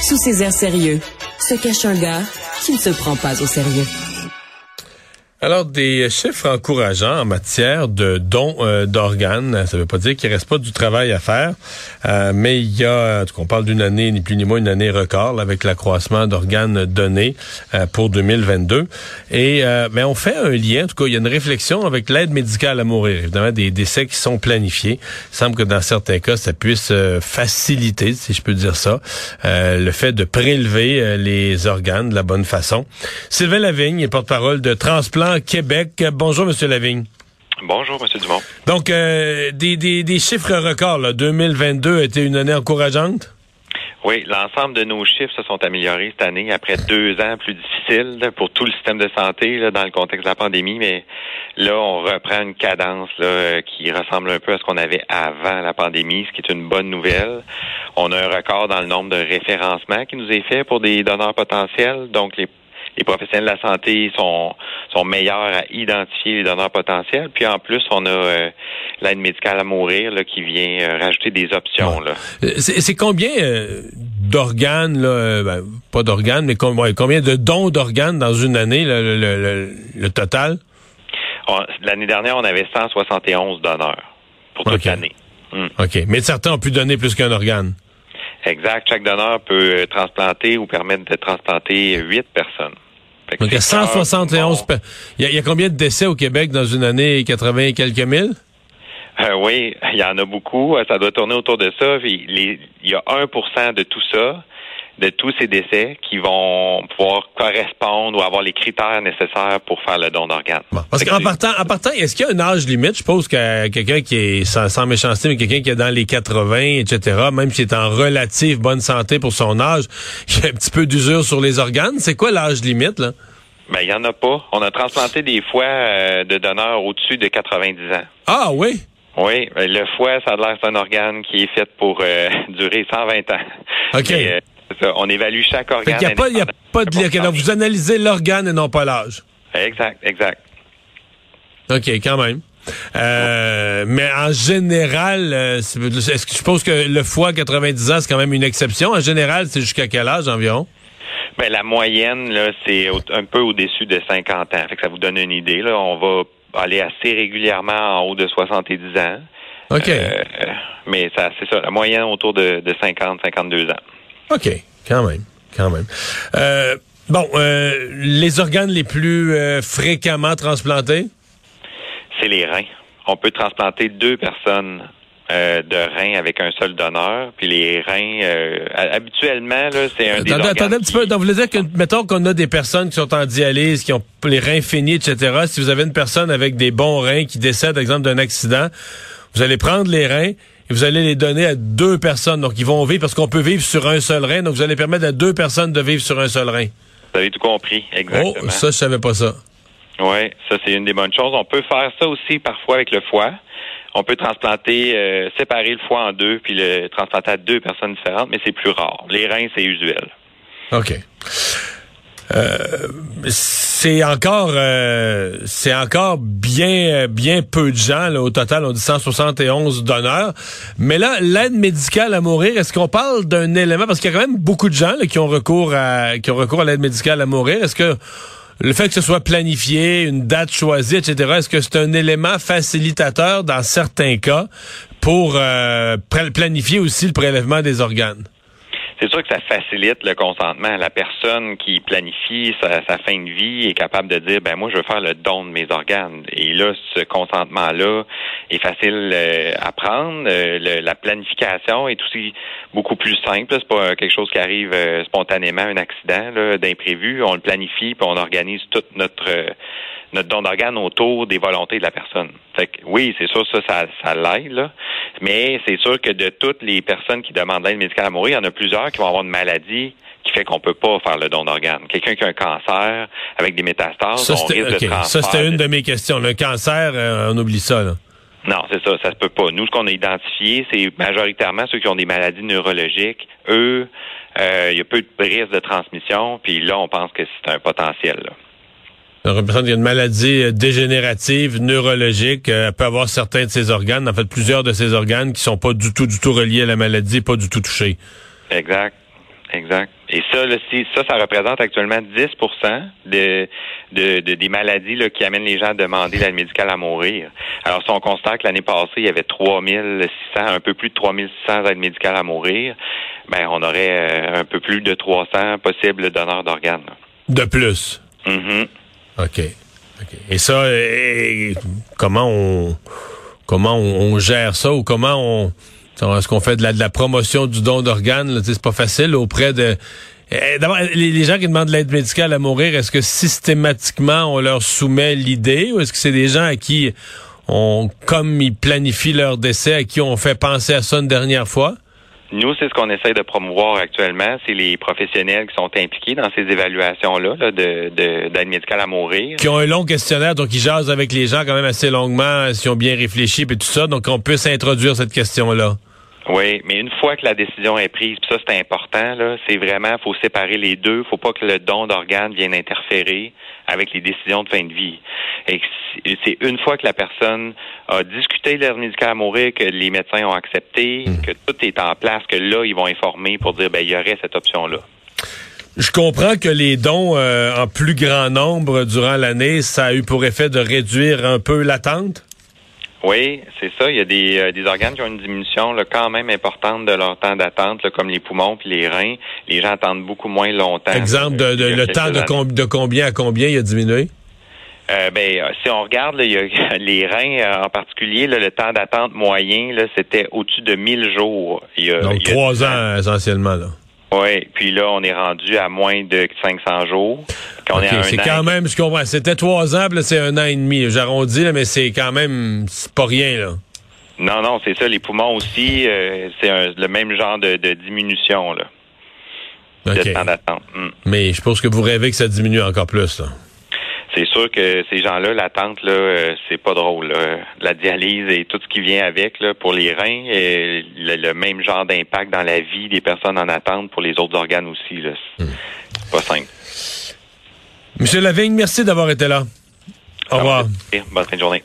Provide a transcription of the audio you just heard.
Sous ses airs sérieux, se cache un gars qui ne se prend pas au sérieux. Alors, des chiffres encourageants en matière de dons euh, d'organes. Ça ne veut pas dire qu'il reste pas du travail à faire, euh, mais il y a, on parle d'une année, ni plus ni moins, une année record avec l'accroissement d'organes donnés euh, pour 2022. Et mais on fait un lien, en tout cas, il y a une réflexion avec l'aide médicale à mourir. Évidemment, des décès qui sont planifiés. Il semble que dans certains cas, ça puisse faciliter, si je peux dire ça, le fait de prélever les organes de la bonne façon. Sylvain Lavigne est porte-parole de Transplant Québec. Bonjour, Monsieur Lavigne. Bonjour, M. Dumont. Donc, euh, des, des, chiffres records. Là. 2022 a été une année encourageante? Oui, l'ensemble de nos chiffres se sont améliorés cette année après deux ans plus difficiles pour tout le système de santé dans le contexte de la pandémie. Mais là, on reprend une cadence là, qui ressemble un peu à ce qu'on avait avant la pandémie, ce qui est une bonne nouvelle. On a un record dans le nombre de référencements qui nous est fait pour des donneurs potentiels. Donc, les les professionnels de la santé sont, sont meilleurs à identifier les donneurs potentiels. Puis en plus, on a euh, l'aide médicale à mourir là, qui vient euh, rajouter des options. Là. Euh, c'est combien d'organes, là, ben, pas d'organes, mais combien de dons d'organes dans une année, le, total? L'année dernière, on avait 171 donneurs pour toute l'année. Hmm. OK. Mais certains ont pu donner plus qu'un organe. Exact. Chaque donneur peut transplanter ou permettre de transplanter huit personnes. Donc, il y a 171... Il y, a, combien de décès au Québec dans une année, 80 et quelques mille? Euh, oui, il y en a beaucoup. Ça doit tourner autour de ça. il y a 1% de tout ça de tous ces décès qui vont pouvoir correspondre ou avoir les critères nécessaires pour faire le don d'organes. parce qu'en partant, en partant, est-ce qu'il y a un âge limite? Je suppose que quelqu'un qui est sans, méchanceté, mais quelqu'un qui est dans les 80, etc., même s'il est en relative bonne santé pour son âge, il a un petit peu d'usure sur les organes. C'est quoi l'âge limite, là? Ben, il y en a pas. On a transplanté des foies euh, de donneurs au-dessus de 90 ans. Ah oui? Oui, ben, le foie, ça a l'air c'est un organe qui est fait pour euh, durer 120 ans. OK. Euh, on évalue chaque organe. Il n'y a pas, y a pas de vous analysez l'organe et non pas l'âge. Exact, exact. OK, quand même. Euh, mais en général, euh, est-ce que je suppose que le foie 90 ans, c'est quand même une exception? En général, c'est jusqu'à quel âge environ? Ben, la moyenne, là, c'est un peu au-dessus de 50 ans. Fait que ça vous donne une idée. Là. On va aller assez régulièrement en haut de 70 ans. OK. Euh, mais ça, c'est ça, la moyenne autour de, de 50, 52 ans. OK, quand même, quand même. Euh, bon, euh, les organes les plus euh, fréquemment transplantés? C'est les reins. On peut transplanter deux personnes de reins avec un seul donneur. Puis les reins, habituellement, là, c'est un des attendez un petit peu. Donc, vous voulez dire que, mettons qu'on a des personnes qui sont en dialyse, qui ont les reins finis, etc. Si vous avez une personne avec des bons reins qui décède, par exemple, d'un accident, vous allez prendre les reins et vous allez les donner à deux personnes. Donc, ils vont vivre parce qu'on peut vivre sur un seul rein. Donc, vous allez permettre à deux personnes de vivre sur un seul rein. Vous avez tout compris, exactement. Oh, ça, je savais pas ça. Oui, ça, c'est une des bonnes choses. On peut faire ça aussi parfois avec le foie. On peut transplanter, euh, séparer le foie en deux, puis le transplanter à deux personnes différentes, mais c'est plus rare. Les reins, c'est usuel. OK. Euh, c'est encore euh, c'est encore bien bien peu de gens au total on dit 171 donneurs mais là l'aide médicale à mourir est-ce qu'on parle d'un élément? Parce qu'il y a quand même beaucoup de gens qui ont recours à qui ont recours à l'aide médicale à mourir est-ce que le fait que ce soit planifié, une date choisie, etc., est-ce que c'est un élément facilitateur dans certains cas pour euh, planifier aussi le prélèvement des organes? C'est sûr que ça facilite le consentement. La personne qui planifie sa, fin de vie est capable de dire, ben moi, je veux faire le don de mes organes. Et là, ce consentement-là est facile euh, à prendre. Euh, la planification est aussi beaucoup plus simple. C'est pas quelque chose qui arrive euh, spontanément, un accident d'imprévu. On le planifie, puis on organise toute notre notre don d'organes autour des volontés de la personne. Fait que, oui, c'est sûr, ça, ça, ça l'aide, Mais c'est sûr que de toutes les personnes qui demandent l'aide médicale à mourir, il y en a plusieurs qui vont avoir une maladie qui fait qu'on peut pas faire le don d'organes. Quelqu'un qui a un cancer avec des métastases, ça, on risque de Ça, c'était une de mes questions. Le cancer, euh, on oublie ça, là. Non, c'est ça, ça se peut pas. Nous, ce qu'on a identifié, c'est majoritairement ceux qui ont des maladies neurologiques. Eux, euh, il y a peu de risque de transmission, puis là, on pense que c'est un potentiel. Là. Représente qu'il y a une maladie euh, dégénérative, neurologique. Euh, elle peut avoir certains de ses organes, en fait plusieurs de ses organes qui sont pas du tout, du tout reliés à la maladie, pas du tout touchés. Exact. exact. Et ça, là, si, ça, ça représente actuellement 10 de, de, de, des maladies là, qui amènent les gens à demander l'aide médicale à mourir. Alors, si on constate que l'année passée, il y avait 3600, un peu plus de 3600 aides médicales à mourir, ben, on aurait euh, un peu plus de 300 possibles donneurs d'organes. De plus? Mm OK. Et ça, euh, comment on comment on, gère ça ou comment on est-ce qu'on fait de la, de la promotion du don d'organes? C'est pas facile auprès de. Eh, d'abord, les, gens qui demandent de l'aide médicale à mourir, est-ce que systématiquement on leur soumet l'idée ou est-ce que c'est des gens à qui on, comme ils planifient leur décès, à qui on fait penser à ça une dernière fois? Nous, c'est ce qu'on essaie de promouvoir actuellement, c'est les professionnels qui sont impliqués dans ces évaluations-là là, de, d'aide médicale à mourir. Qui ont un long questionnaire, donc ils jasent avec les gens quand même assez longuement, s'ils ont bien réfléchi et tout ça, donc on peut s'introduire cette question-là. Oui, mais une fois que la décision est prise, ça c'est important, là, c'est vraiment, faut séparer les deux. Faut pas que le don d'organes vienne interférer avec les décisions de fin de vie. Et c'est une fois que la personne a discuté de l'aide médicale à mourir, que les médecins ont accepté, hmm. que tout est en place, que là, ils vont informer pour dire, ben, il y aurait cette option-là. Je comprends que les dons euh, en plus grand nombre durant l'année, ça a eu pour effet de réduire un peu l'attente? Oui, c'est ça. Il y a des, euh, des, organes qui ont une diminution là, quand même importante de leur temps d'attente, comme les poumons puis les reins. Les gens attendent beaucoup moins longtemps. Exemple, de, le temps de, de, combien à combien il a diminué? Euh, ben, si on regarde il y a, les reins euh, en particulier, le temps d'attente moyen, c'était au-dessus de 1000 jours. Donc trois ans essentiellement. Là. Oui, puis là, on est rendu à moins de 500 jours. C'est quand même, je comprends. C'était trois ans, là, c'est un an et demi. J'arrondis, mais c'est quand même pas rien, là. Non, non, c'est ça. Les poumons aussi, euh, c'est le même genre de, diminution, là. De temps d'attente. Hmm. Mais je pense que vous rêvez que ça diminue encore plus, là c'est sûr que ces gens-là, l'attente, là, euh, c'est pas drôle. La dialyse et tout ce qui vient avec là, pour les reins, et le, même genre d'impact dans la vie des personnes en attente pour les autres organes aussi. Là. C'est hmm. pas simple. Monsieur Lavigne, merci d'avoir été là. Au revoir. Bonne fin de journée.